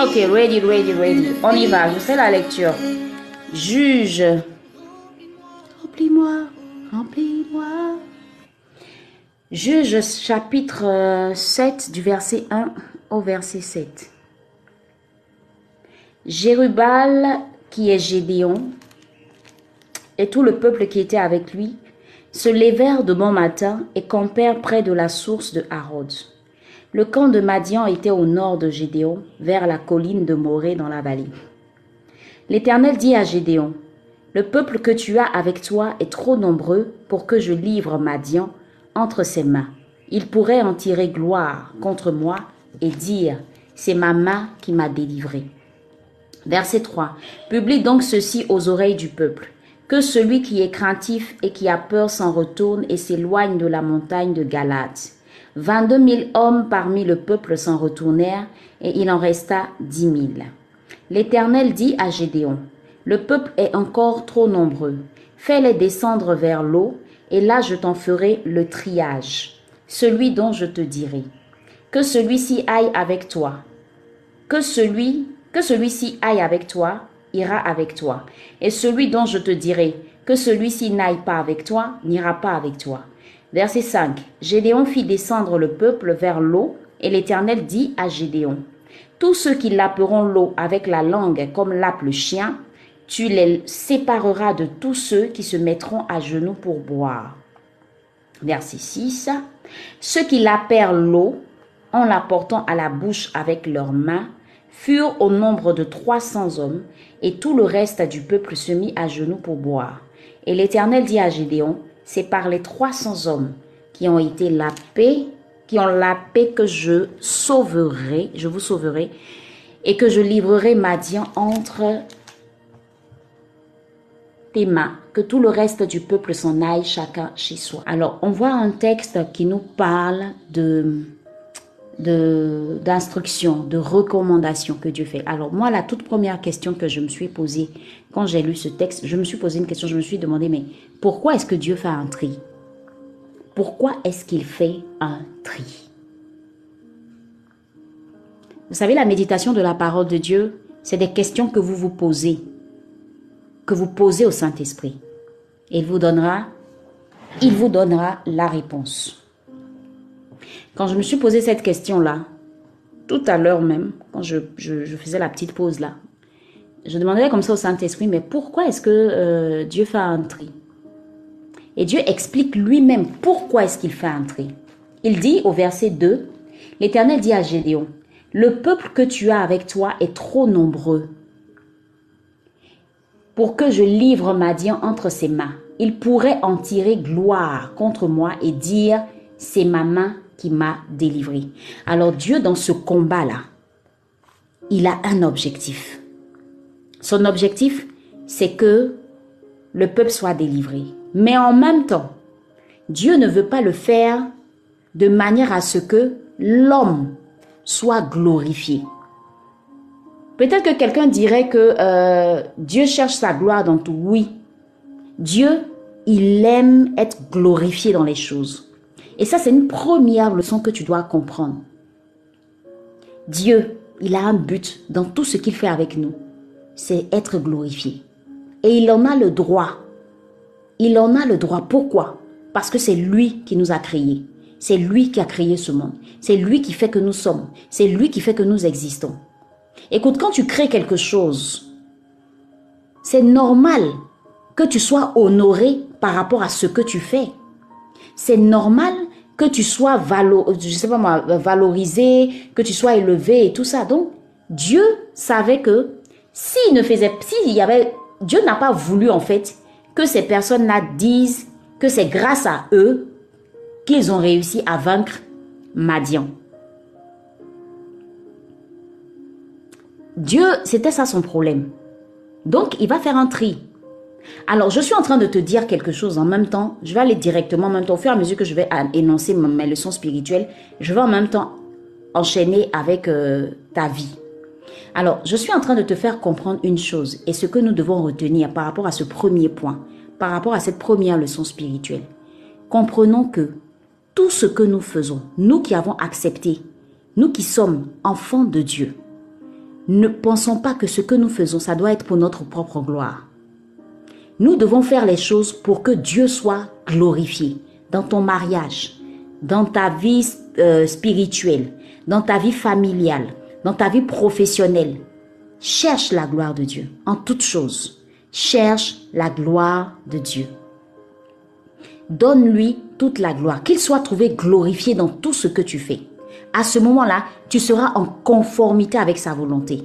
Ok, ready, ready, ready. On y va, je fais la lecture. Juge. Remplis-moi, remplis-moi. Juge chapitre euh, 7 du verset 1 au verset 7. Jérubal, qui est Gédéon, et tout le peuple qui était avec lui, se levèrent de bon matin et campèrent près de la source de Harod. Le camp de Madian était au nord de Gédéon, vers la colline de Morée dans la vallée. L'Éternel dit à Gédéon, Le peuple que tu as avec toi est trop nombreux pour que je livre Madian entre ses mains. Il pourrait en tirer gloire contre moi et dire, C'est ma main qui m'a délivré. Verset 3. Publie donc ceci aux oreilles du peuple. Que celui qui est craintif et qui a peur s'en retourne et s'éloigne de la montagne de Galate. Vingt-deux mille hommes parmi le peuple s'en retournèrent et il en resta dix mille. L'Éternel dit à Gédéon, Le peuple est encore trop nombreux. Fais-les descendre vers l'eau et là je t'en ferai le triage, celui dont je te dirai. Que celui-ci aille avec toi. Que celui que celui-ci aille avec toi, ira avec toi. Et celui dont je te dirai que celui-ci n'aille pas avec toi, n'ira pas avec toi. Verset 5. Gédéon fit descendre le peuple vers l'eau, et l'Éternel dit à Gédéon, Tous ceux qui laperont l'eau avec la langue comme lappe le chien, tu les sépareras de tous ceux qui se mettront à genoux pour boire. Verset 6. Ceux qui lapèrent l'eau, en la portant à la bouche avec leurs mains, furent au nombre de trois cents hommes, et tout le reste du peuple se mit à genoux pour boire. Et l'Éternel dit à Gédéon, c'est par les trois cents hommes qui ont été lapés, qui ont lapé que je sauverai, je vous sauverai, et que je livrerai Madian entre tes mains, que tout le reste du peuple s'en aille chacun chez soi. Alors, on voit un texte qui nous parle de de d'instructions, de recommandations que Dieu fait. Alors moi, la toute première question que je me suis posée quand j'ai lu ce texte, je me suis posé une question, je me suis demandé, mais pourquoi est-ce que Dieu fait un tri? Pourquoi est-ce qu'il fait un tri? Vous savez, la méditation de la parole de Dieu, c'est des questions que vous vous posez, que vous posez au Saint-Esprit. Il vous donnera, il vous donnera la réponse. Quand je me suis posé cette question-là, tout à l'heure même, quand je, faisais la petite pause là, je demandais comme ça au Saint-Esprit, mais pourquoi est-ce que euh, Dieu fait un tri? Et Dieu explique lui-même pourquoi est-ce qu'il fait un tri. Il dit au verset 2, l'Éternel dit à Gédéon, le peuple que tu as avec toi est trop nombreux pour que je livre Madian entre ses mains. Il pourrait en tirer gloire contre moi et dire, c'est ma main qui m'a délivré. Alors Dieu, dans ce combat-là, il a un objectif. Son objectif, c'est que le peuple soit délivré. Mais en même temps, Dieu ne veut pas le faire de manière à ce que l'homme soit glorifié. Peut-être que quelqu'un dirait que euh, Dieu cherche sa gloire dans tout. Oui, Dieu, il aime être glorifié dans les choses. Et ça, c'est une première leçon que tu dois comprendre. Dieu, il a un but dans tout ce qu'il fait avec nous. C'est être glorifié. Et il en a le droit. Il en a le droit. Pourquoi? Parce que c'est lui qui nous a créés. C'est lui qui a créé ce monde. C'est lui qui fait que nous sommes. C'est lui qui fait que nous existons. Écoute, quand tu crées quelque chose, c'est normal que tu sois honoré par rapport à ce que tu fais. C'est normal que tu sois valorisé, que tu sois élevé et tout ça. Donc, Dieu savait que s'il ne faisait, s'il y avait, Dieu n'a pas voulu en fait que ces personnes-là disent que c'est grâce à eux qu'ils ont réussi à vaincre Madian. Dieu, c'était ça son problème. Donc, il va faire un tri. Alors, je suis en train de te dire quelque chose en même temps. Je vais aller directement en même temps. Au fur et à mesure que je vais énoncer mes leçons spirituelles, je vais en même temps enchaîner avec euh, ta vie. Alors, je suis en train de te faire comprendre une chose et ce que nous devons retenir par rapport à ce premier point. par rapport à cette première leçon spirituelle, comprenons que tout ce que nous faisons, nous qui avons accepté, nous qui sommes enfants de Dieu, ne pensons pas que ce que nous faisons, ça doit être pour notre propre gloire. Nous devons faire les choses pour que Dieu soit glorifié dans ton mariage, dans ta vie euh, spirituelle, dans ta vie familiale, dans ta vie professionnelle. Cherche la gloire de Dieu en toutes choses. Cherche la gloire de Dieu. Donne-lui toute la gloire, qu'il soit trouvé glorifié dans tout ce que tu fais. À ce moment-là, tu seras en conformité avec sa volonté.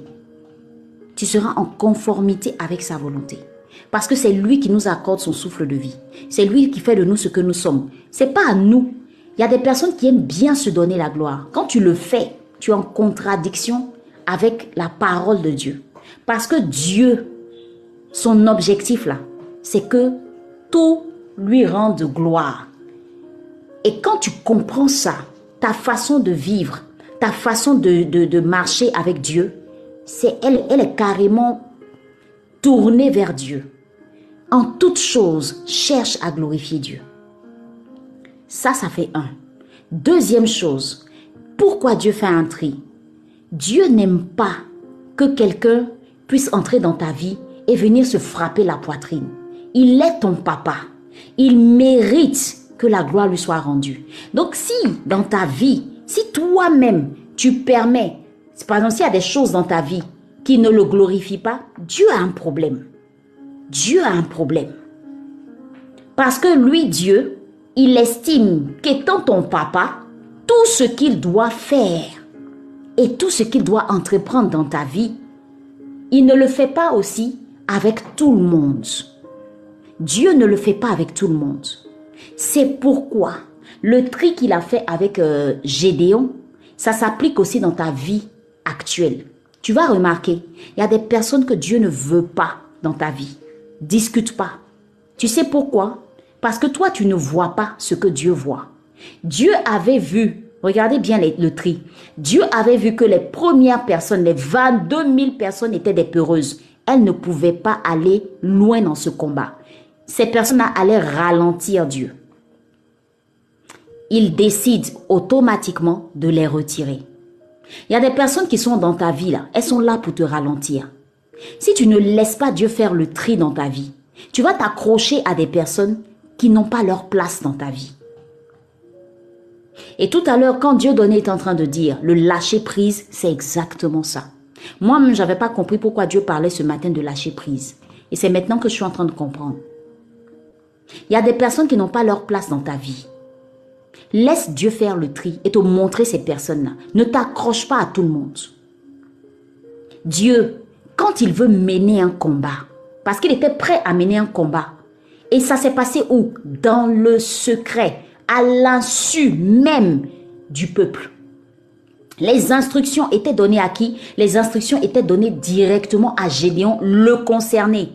Tu seras en conformité avec sa volonté. Parce que c'est lui qui nous accorde son souffle de vie. C'est lui qui fait de nous ce que nous sommes. C'est pas à nous. Il y a des personnes qui aiment bien se donner la gloire. Quand tu le fais, tu es en contradiction avec la parole de Dieu. Parce que Dieu, son objectif là, c'est que tout lui rende gloire. Et quand tu comprends ça, ta façon de vivre, ta façon de, de, marcher avec Dieu, c'est elle, elle est carrément tournée vers Dieu. En toute chose, cherche à glorifier Dieu. Ça, ça fait un. Deuxième chose, pourquoi Dieu fait un tri? Dieu n'aime pas que quelqu'un puisse entrer dans ta vie et venir se frapper la poitrine. Il est ton papa. Il mérite que la gloire lui soit rendue. Donc si dans ta vie, si toi-même tu permets, par exemple s'il y a des choses dans ta vie qui ne le glorifient pas, Dieu a un problème. Dieu a un problème. Parce que lui, Dieu, il estime qu'étant ton papa, tout ce qu'il doit faire et tout ce qu'il doit entreprendre dans ta vie, il ne le fait pas aussi avec tout le monde. Dieu ne le fait pas avec tout le monde. C'est pourquoi le tri qu'il a fait avec euh, Gédéon, ça s'applique aussi dans ta vie actuelle. Tu vas remarquer, il y a des personnes que Dieu ne veut pas dans ta vie. Discute pas. Tu sais pourquoi? Parce que toi, tu ne vois pas ce que Dieu voit. Dieu avait vu, regardez bien le tri, Dieu avait vu que les premières personnes, les 22 000 personnes étaient des peureuses. Elles ne pouvaient pas aller loin dans ce combat. Ces personnes allaient ralentir Dieu. Il décide automatiquement de les retirer. Il y a des personnes qui sont dans ta vie là, elles sont là pour te ralentir. Si tu ne laisses pas Dieu faire le tri dans ta vie, tu vas t'accrocher à des personnes qui n'ont pas leur place dans ta vie. Et tout à l'heure, quand Dieu donné est en train de dire le lâcher prise, c'est exactement ça. Moi-même, je n'avais pas compris pourquoi Dieu parlait ce matin de lâcher prise. Et c'est maintenant que je suis en train de comprendre. Il y a des personnes qui n'ont pas leur place dans ta vie. Laisse Dieu faire le tri et te montrer ces personnes-là. Ne t'accroche pas à tout le monde. Dieu, quand il veut mener un combat, parce qu'il était prêt à mener un combat, et ça s'est passé où? Dans le secret, à l'insu même du peuple. Les instructions étaient données à qui? Les instructions étaient données directement à Gédéon, le concerné.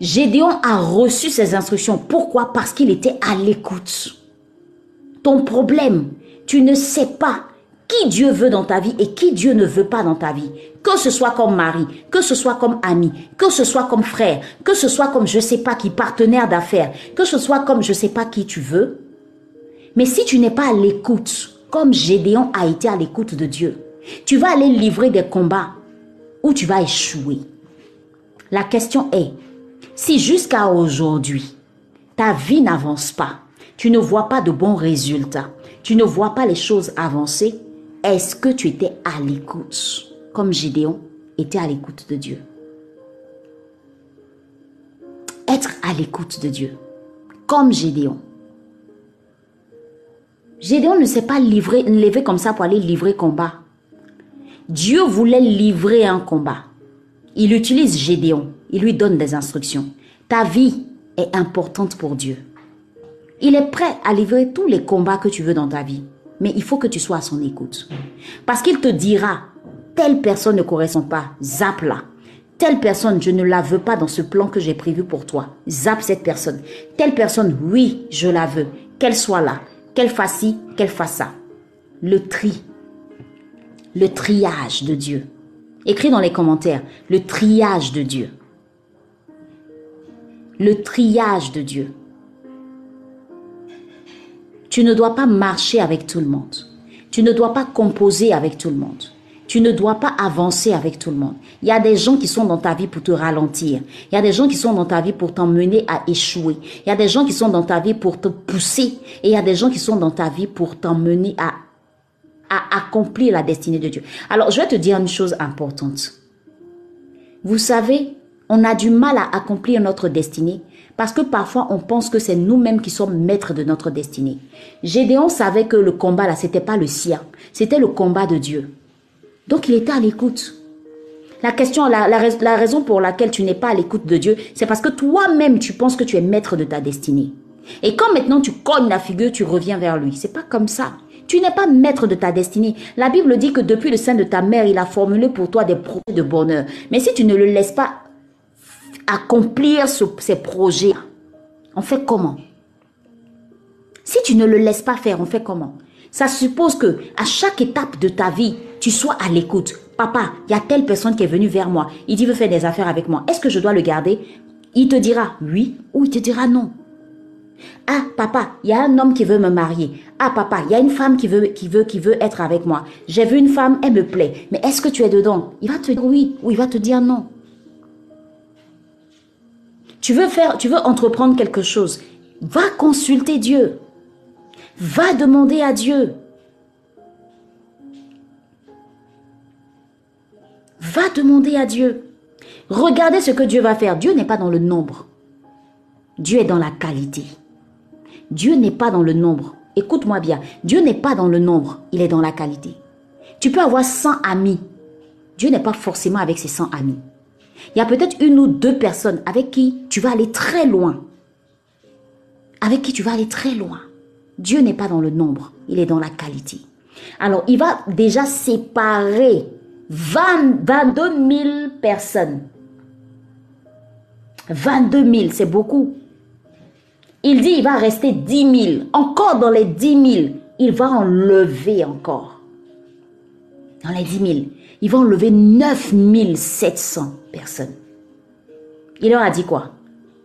Gédéon a reçu ces instructions. Pourquoi? Parce qu'il était à l'écoute. Ton problème, tu ne sais pas qui Dieu veut dans ta vie et qui Dieu ne veut pas dans ta vie. Que ce soit comme mari, que ce soit comme ami, que ce soit comme frère, que ce soit comme je sais pas qui partenaire d'affaires, que ce soit comme je sais pas qui tu veux. Mais si tu n'es pas à l'écoute, comme Gédéon a été à l'écoute de Dieu, tu vas aller livrer des combats où tu vas échouer. La question est, si jusqu'à aujourd'hui, ta vie n'avance pas, tu ne vois pas de bons résultats, tu ne vois pas les choses avancer, est-ce que tu étais à l'écoute, comme Gédéon était à l'écoute de Dieu? Être à l'écoute de Dieu, comme Gédéon. Gédéon ne s'est pas livré, levé comme ça pour aller livrer combat. Dieu voulait livrer un combat. Il utilise Gédéon. Il lui donne des instructions. Ta vie est importante pour Dieu. Il est prêt à livrer tous les combats que tu veux dans ta vie. Mais il faut que tu sois à son écoute. Parce qu'il te dira, telle personne ne correspond pas, zappe-la. Telle personne, je ne la veux pas dans ce plan que j'ai prévu pour toi. Zappe cette personne. Telle personne, oui, je la veux. Qu'elle soit là. Qu'elle fasse ci, qu'elle fasse ça. Le tri. Le triage de Dieu. Écris dans les commentaires le triage de Dieu. le triage de Dieu. Tu ne dois pas marcher avec tout le monde. Tu ne dois pas composer avec tout le monde. Tu ne dois pas avancer avec tout le monde. Il y a des gens qui sont dans ta vie pour te ralentir. Il y a des gens qui sont dans ta vie pour t'emmener à échouer. Il y a des gens qui sont dans ta vie pour te pousser. Et il y a des gens qui sont dans ta vie pour t'emmener à, à accomplir la destinée de Dieu. Alors, je vais te dire une chose importante. Vous savez, on a du mal à accomplir notre destinée parce que parfois on pense que c'est nous-mêmes qui sommes maîtres de notre destinée. Gédéon savait que le combat là, c'était pas le sien, c'était le combat de Dieu. Donc il était à l'écoute. La question, la, la, raison pour laquelle tu n'es pas à l'écoute de Dieu, c'est parce que toi-même tu penses que tu es maître de ta destinée. Et quand maintenant tu cognes la figure, tu reviens vers lui. C'est pas comme ça. Tu n'es pas maître de ta destinée. La Bible dit que depuis le sein de ta mère, il a formulé pour toi des projets de bonheur. Mais si tu ne le laisses pas accomplir ces projets, on fait comment? Si tu ne le laisses pas faire, on fait comment? Ça suppose que à chaque étape de ta vie, tu sois à l'écoute. Papa, il y a telle personne qui est venue vers moi. Il dit veut faire des affaires avec moi. Est-ce que je dois le garder? Il te dira oui ou il te dira non. Ah papa, il y a un homme qui veut me marier. Ah papa, il y a une femme qui veut qui veut qui veut être avec moi. J'ai vu une femme, elle me plaît. Mais est-ce que tu es dedans? Il va te dire oui ou il va te dire non. Tu veux faire, tu veux entreprendre quelque chose. Va consulter Dieu. Va demander à Dieu. Va demander à Dieu. Regardez ce que Dieu va faire. Dieu n'est pas dans le nombre. Dieu est dans la qualité. Dieu n'est pas dans le nombre. Écoute-moi bien. Dieu n'est pas dans le nombre. Il est dans la qualité. Tu peux avoir 100 amis. Dieu n'est pas forcément avec ses 100 amis. Il y a peut-être une ou deux personnes avec qui tu vas aller très loin. Avec qui tu vas aller très loin. Dieu n'est pas dans le nombre, il est dans la qualité. Alors, il va déjà séparer 22 000 personnes. 22 000, c'est beaucoup. Il dit, il va rester 10 000. Encore dans les 10 000, il va enlever encore. Dans les 10 000, il va enlever 9 700 personnes. Il leur a dit quoi?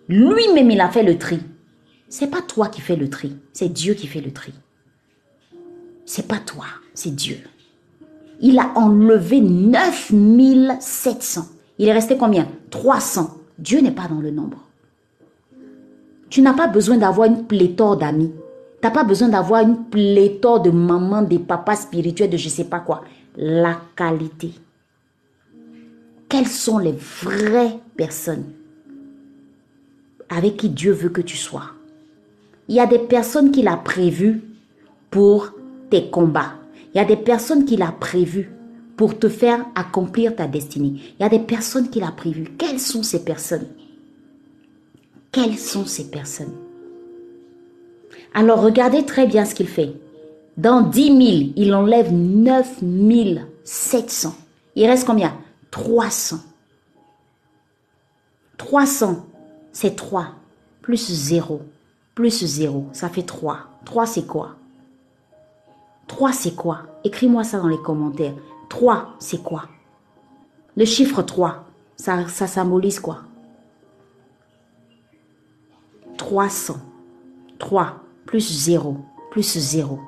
Lui-même, il a fait le tri. C'est pas toi qui fais le tri, c'est Dieu qui fait le tri. C'est pas toi, c'est Dieu. Il a enlevé 9700. Il est resté combien? 300. Dieu n'est pas dans le nombre. Tu n'as pas besoin d'avoir une pléthore d'amis. Tu n'as pas besoin d'avoir une pléthore de mamans, des papas spirituels, de je ne sais pas quoi. La qualité quelles sont les vraies personnes avec qui Dieu veut que tu sois? Il y a des personnes qu'il a prévues pour tes combats. Il y a des personnes qu'il a prévues pour te faire accomplir ta destinée. Il y a des personnes qu'il a prévues. Quelles sont ces personnes? Quelles sont ces personnes? Alors regardez très bien ce qu'il fait. Dans 10 000, il enlève 9 700. Il reste combien? 300. 300, c'est 3. Plus 0. Plus 0, ça fait 3. 3, c'est quoi? 3, c'est quoi? Écris-moi ça dans les commentaires. 3, c'est quoi? Le chiffre 3, ça, ça symbolise quoi? 300. 3 plus 0 plus 0.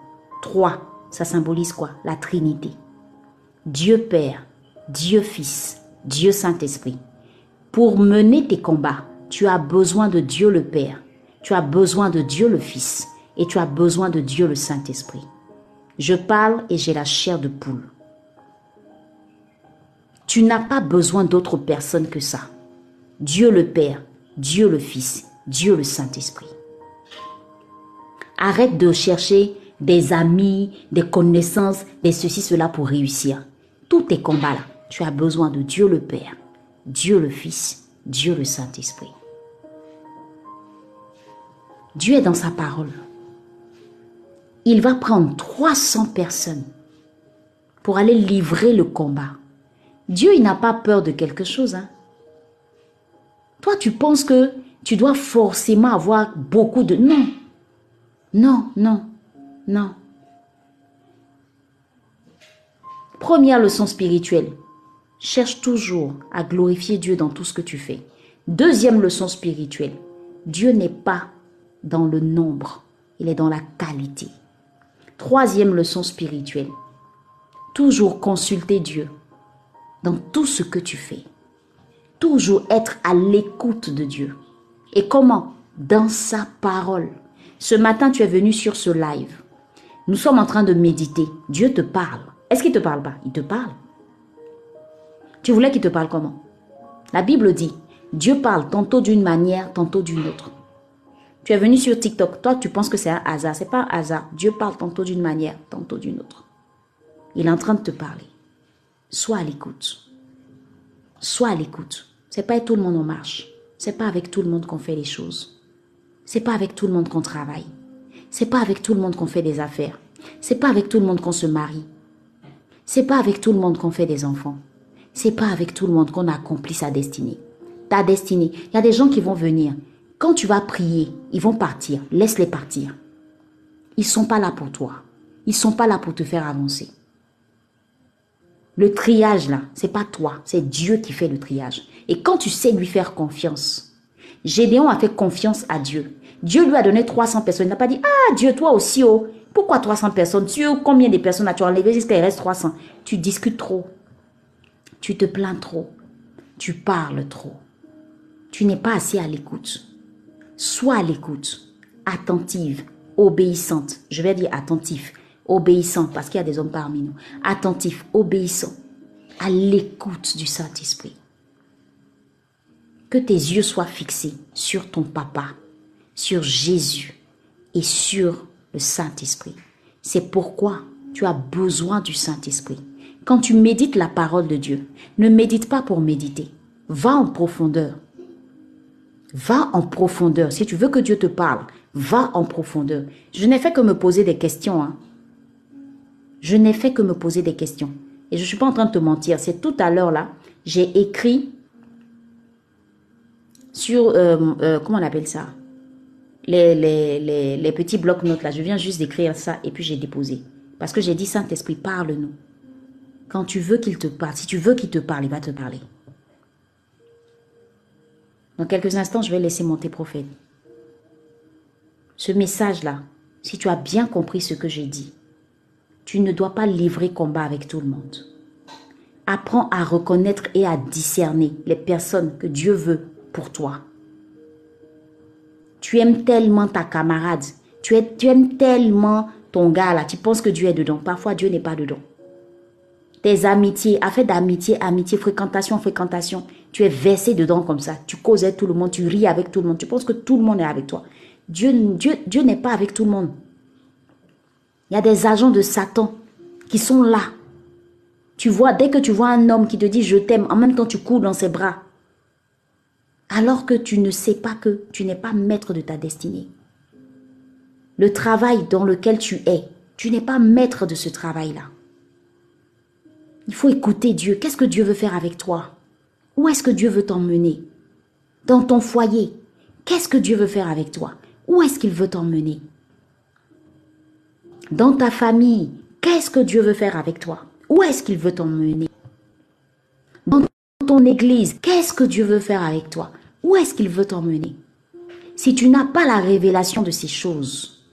3, ça symbolise quoi? La Trinité. Dieu Père, Dieu Fils, Dieu Saint-Esprit. Pour mener tes combats, tu as besoin de Dieu le Père, tu as besoin de Dieu le Fils et tu as besoin de Dieu le Saint-Esprit. Je parle et j'ai la chair de poule. Tu n'as pas besoin d'autre personne que ça. Dieu le Père, Dieu le Fils, Dieu le Saint-Esprit. Arrête de chercher des amis, des connaissances, des ceci, cela pour réussir. Tous tes combats là, tu as besoin de Dieu le Père, Dieu le Fils, Dieu le Saint-Esprit. Dieu est dans sa parole. Il va prendre 300 personnes pour aller livrer le combat. Dieu, il n'a pas peur de quelque chose. Hein. Toi, tu penses que tu dois forcément avoir beaucoup de... Non. Non, non, non. Première leçon spirituelle. Cherche toujours à glorifier Dieu dans tout ce que tu fais. Deuxième leçon spirituelle. Dieu n'est pas dans le nombre, il est dans la qualité. Troisième leçon spirituelle. Toujours consulter Dieu dans tout ce que tu fais. Toujours être à l'écoute de Dieu. Et comment? Dans sa parole. Ce matin, tu es venu sur ce live. Nous sommes en train de méditer. Dieu te parle. Est-ce qu'il te parle pas? Il te parle. Tu voulais qu'il te parle comment? La Bible dit, Dieu parle tantôt d'une manière, tantôt d'une autre. Tu es venu sur TikTok. Toi, tu penses que c'est un hasard. C'est pas un hasard. Dieu parle tantôt d'une manière, tantôt d'une autre. Il est en train de te parler. Sois à l'écoute. Sois à l'écoute. C'est pas avec tout le monde en marche. C'est pas avec tout le monde qu'on fait les choses. C'est pas avec tout le monde qu'on travaille. C'est pas avec tout le monde qu'on fait des affaires. C'est pas avec tout le monde qu'on se marie. C'est pas avec tout le monde qu'on fait des enfants. C'est pas avec tout le monde qu'on accomplit sa destinée. Ta destinée. Il y a des gens qui vont venir. Quand tu vas prier, ils vont partir. Laisse-les partir. Ils sont pas là pour toi. Ils sont pas là pour te faire avancer. Le triage là, c'est pas toi, c'est Dieu qui fait le triage. Et quand tu sais lui faire confiance, Gédéon a fait confiance à Dieu. Dieu lui a donné 300 personnes. Il n'a pas dit, ah Dieu, toi aussi, oh, pourquoi 300 personnes? Dieu, combien de personnes as-tu enlevé jusqu'à il reste 300 Tu discutes trop. Tu te plains trop. Tu parles trop. Tu n'es pas assez à l'écoute. Sois à l'écoute, attentive, obéissante. Je vais dire attentif, obéissant, parce qu'il y a des hommes parmi nous. Attentif, obéissant, à l'écoute du Saint-Esprit. Que tes yeux soient fixés sur ton papa, sur Jésus et sur le Saint-Esprit. C'est pourquoi tu as besoin du Saint-Esprit. Quand tu médites la parole de Dieu, ne médite pas pour méditer. Va en profondeur. Va en profondeur. Si tu veux que Dieu te parle, va en profondeur. Je n'ai fait que me poser des questions. Hein. Je n'ai fait que me poser des questions. Et je ne suis pas en train de te mentir. C'est tout à l'heure là, j'ai écrit sur, euh, euh, comment on appelle ça? Les, les, les, petits blocs-notes là. Je viens juste d'écrire ça et puis j'ai déposé. Parce que j'ai dit, Saint-Esprit, parle-nous. Quand tu veux qu'il te parle, si tu veux qu'il te parle, il va te parler. Dans quelques instants, je vais laisser monter prophète. Ce message-là, si tu as bien compris ce que j'ai dit, tu ne dois pas livrer combat avec tout le monde. Apprends à reconnaître et à discerner les personnes que Dieu veut pour toi. Tu aimes tellement ta camarade. Tu, aimes tellement ton gars là. Tu penses que Dieu est dedans. Parfois, Dieu n'est pas dedans. Tes amitiés, affaire d'amitié, amitié, fréquentation, fréquentation. Tu es versé dedans comme ça. Tu causes avec tout le monde. Tu ris avec tout le monde. Tu penses que tout le monde est avec toi. Dieu, Dieu, Dieu n'est pas avec tout le monde. Il y a des agents de Satan qui sont là. Tu vois, dès que tu vois un homme qui te dit je t'aime, en même temps tu cours dans ses bras alors que tu ne sais pas que tu n'es pas maître de ta destinée. Le travail dans lequel tu es, tu n'es pas maître de ce travail-là. Il faut écouter Dieu. Qu'est-ce que Dieu veut faire avec toi? Où est-ce que Dieu veut t'emmener? Dans ton foyer, qu'est-ce que Dieu veut faire avec toi? Où est-ce qu'il veut t'emmener? Dans ta famille, qu'est-ce que Dieu veut faire avec toi? Où est-ce qu'il veut t'emmener? Dans ton église, qu'est-ce que Dieu veut faire avec toi? Où est-ce qu'il veut t'emmener? Si tu n'as pas la révélation de ces choses,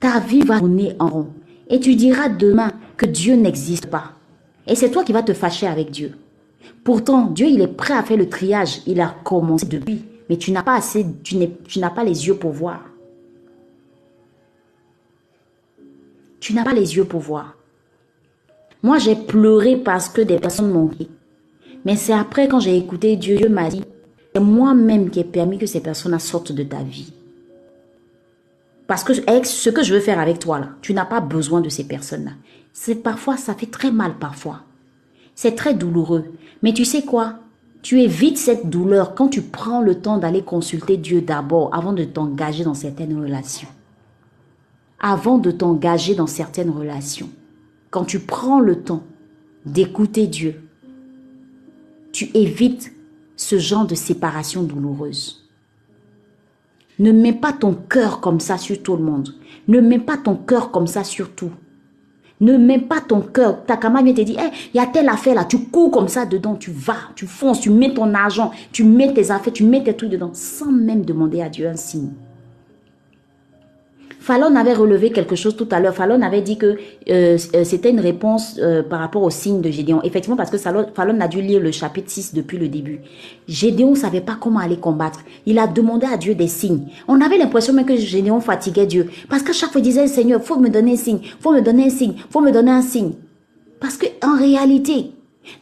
ta vie va tourner en rond. Et tu diras demain que Dieu n'existe pas. Et c'est toi qui vas te fâcher avec Dieu. Pourtant, Dieu, il est prêt à faire le triage. Il a commencé depuis. Mais tu n'as pas assez, tu n'as pas les yeux pour voir. Tu n'as pas les yeux pour voir. Moi, j'ai pleuré parce que des personnes m'ont. Mais c'est après, quand j'ai écouté Dieu, Dieu m'a dit, c'est moi-même qui ai permis que ces personnes sortent de ta vie. Parce que ce que je veux faire avec toi tu n'as pas besoin de ces personnes-là. C'est parfois, ça fait très mal parfois. C'est très douloureux. Mais tu sais quoi? Tu évites cette douleur quand tu prends le temps d'aller consulter Dieu d'abord avant de t'engager dans certaines relations. Avant de t'engager dans certaines relations. Quand tu prends le temps d'écouter Dieu, tu évites ce genre de séparation douloureuse. Ne mets pas ton cœur comme ça sur tout le monde. Ne mets pas ton cœur comme ça sur tout. Ne mets pas ton cœur. Ta camarade vient te dire, il y a telle affaire là, tu cours comme ça dedans, tu vas, tu fonces, tu mets ton argent, tu mets tes affaires, tu mets tes trucs dedans, sans même demander à Dieu un signe. Fallon avait relevé quelque chose tout à l'heure. Fallon avait dit que euh, euh, c'était une réponse euh, par rapport au signe de Gédéon. Effectivement, parce que Fallon a dû lire le chapitre 6 depuis le début. Gédéon ne savait pas comment aller combattre. Il a demandé à Dieu des signes. On avait l'impression même que Gédéon fatiguait Dieu. Parce que chaque fois, il disait, Seigneur, faut me donner un signe, faut me donner un signe, faut me donner un signe. Parce que en réalité,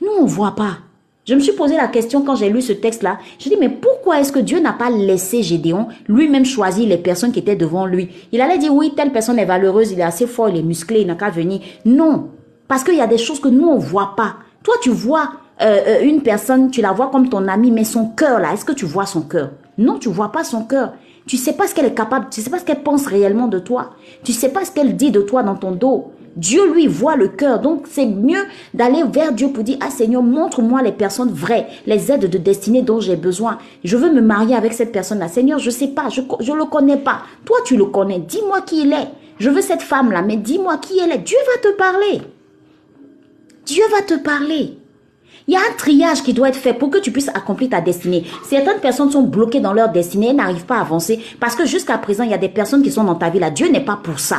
nous, on voit pas. Je me suis posé la question quand j'ai lu ce texte-là. Je dis, mais pourquoi est-ce que Dieu n'a pas laissé Gédéon lui-même choisir les personnes qui étaient devant lui? Il allait dire, oui, telle personne est valeureuse, il est assez fort, il est musclé, il n'a qu'à venir. Non, parce qu'il y a des choses que nous, on voit pas. Toi, tu vois euh, euh, une personne, tu la vois comme ton ami, mais son cœur, là, est-ce que tu vois son cœur? Non, tu vois pas son cœur. Tu sais pas ce qu'elle est capable, tu sais pas ce qu'elle pense réellement de toi. Tu sais pas ce qu'elle dit de toi dans ton dos. Dieu, lui, voit le cœur. Donc, c'est mieux d'aller vers Dieu pour dire, ah Seigneur, montre-moi les personnes vraies, les aides de destinée dont j'ai besoin. Je veux me marier avec cette personne-là. Seigneur, je sais pas, je ne le connais pas. Toi, tu le connais. Dis-moi qui il est. Je veux cette femme-là, mais dis-moi qui elle est. Dieu va te parler. Dieu va te parler. Il y a un triage qui doit être fait pour que tu puisses accomplir ta destinée. Certaines personnes sont bloquées dans leur destinée et n'arrivent pas à avancer parce que jusqu'à présent, il y a des personnes qui sont dans ta vie là. Dieu n'est pas pour ça.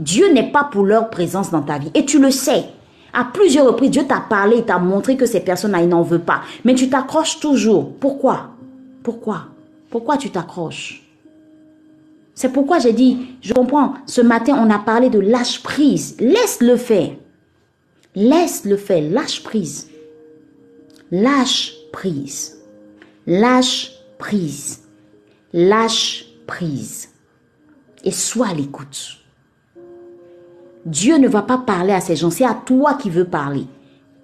Dieu n'est pas pour leur présence dans ta vie. Et tu le sais. À plusieurs reprises, Dieu t'a parlé et t'a montré que ces personnes-là, il n'en veut pas. Mais tu t'accroches toujours. Pourquoi? Pourquoi? Pourquoi tu t'accroches? C'est pourquoi j'ai dit, je comprends, ce matin, on a parlé de lâche prise. Laisse-le faire. Laisse-le faire. Lâche prise. Lâche prise. Lâche prise. Lâche prise. Et sois à l'écoute. Dieu ne va pas parler à ces gens, c'est à toi qui veut parler.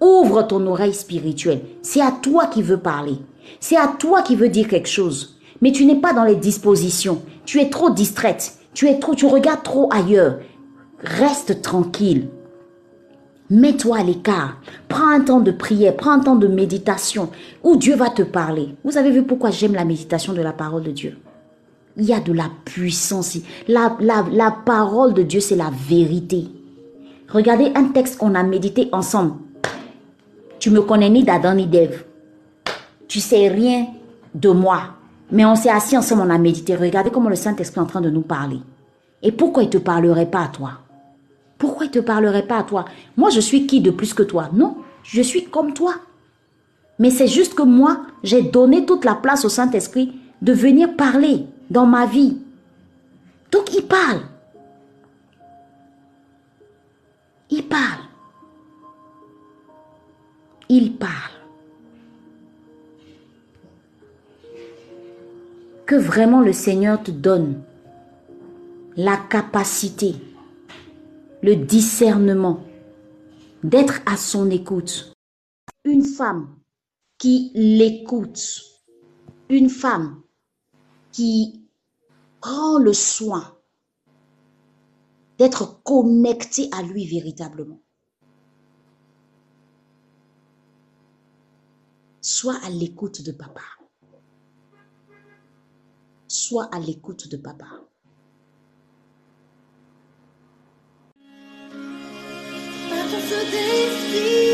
Ouvre ton oreille spirituelle, c'est à toi qui veut parler. C'est à toi qui veut dire quelque chose. Mais tu n'es pas dans les dispositions. Tu es trop distraite. Tu es trop, tu regardes trop ailleurs. Reste tranquille. Mets-toi à l'écart. Prends un temps de prière, prends un temps de méditation où Dieu va te parler. Vous avez vu pourquoi j'aime la méditation de la parole de Dieu? Il y a de la puissance. La, la, parole de Dieu, c'est la vérité. Regardez un texte qu'on a médité ensemble. Tu me connais ni d'Adam ni d'Ève. Tu sais rien de moi. Mais on s'est assis ensemble, on a médité. Regardez comment le Saint-Esprit est en train de nous parler. Et pourquoi il ne te parlerait pas à toi? Pourquoi il ne te parlerait pas à toi? Moi, je suis qui de plus que toi? Non, je suis comme toi. Mais c'est juste que moi, j'ai donné toute la place au Saint-Esprit de venir parler dans ma vie. Donc il parle. Il parle. Il parle. Que vraiment le Seigneur te donne la capacité, le discernement d'être à son écoute. Une femme qui l'écoute, une femme qui prend le soin d'être connecté à lui véritablement. Sois à l'écoute de papa. Sois à l'écoute de papa. Défi.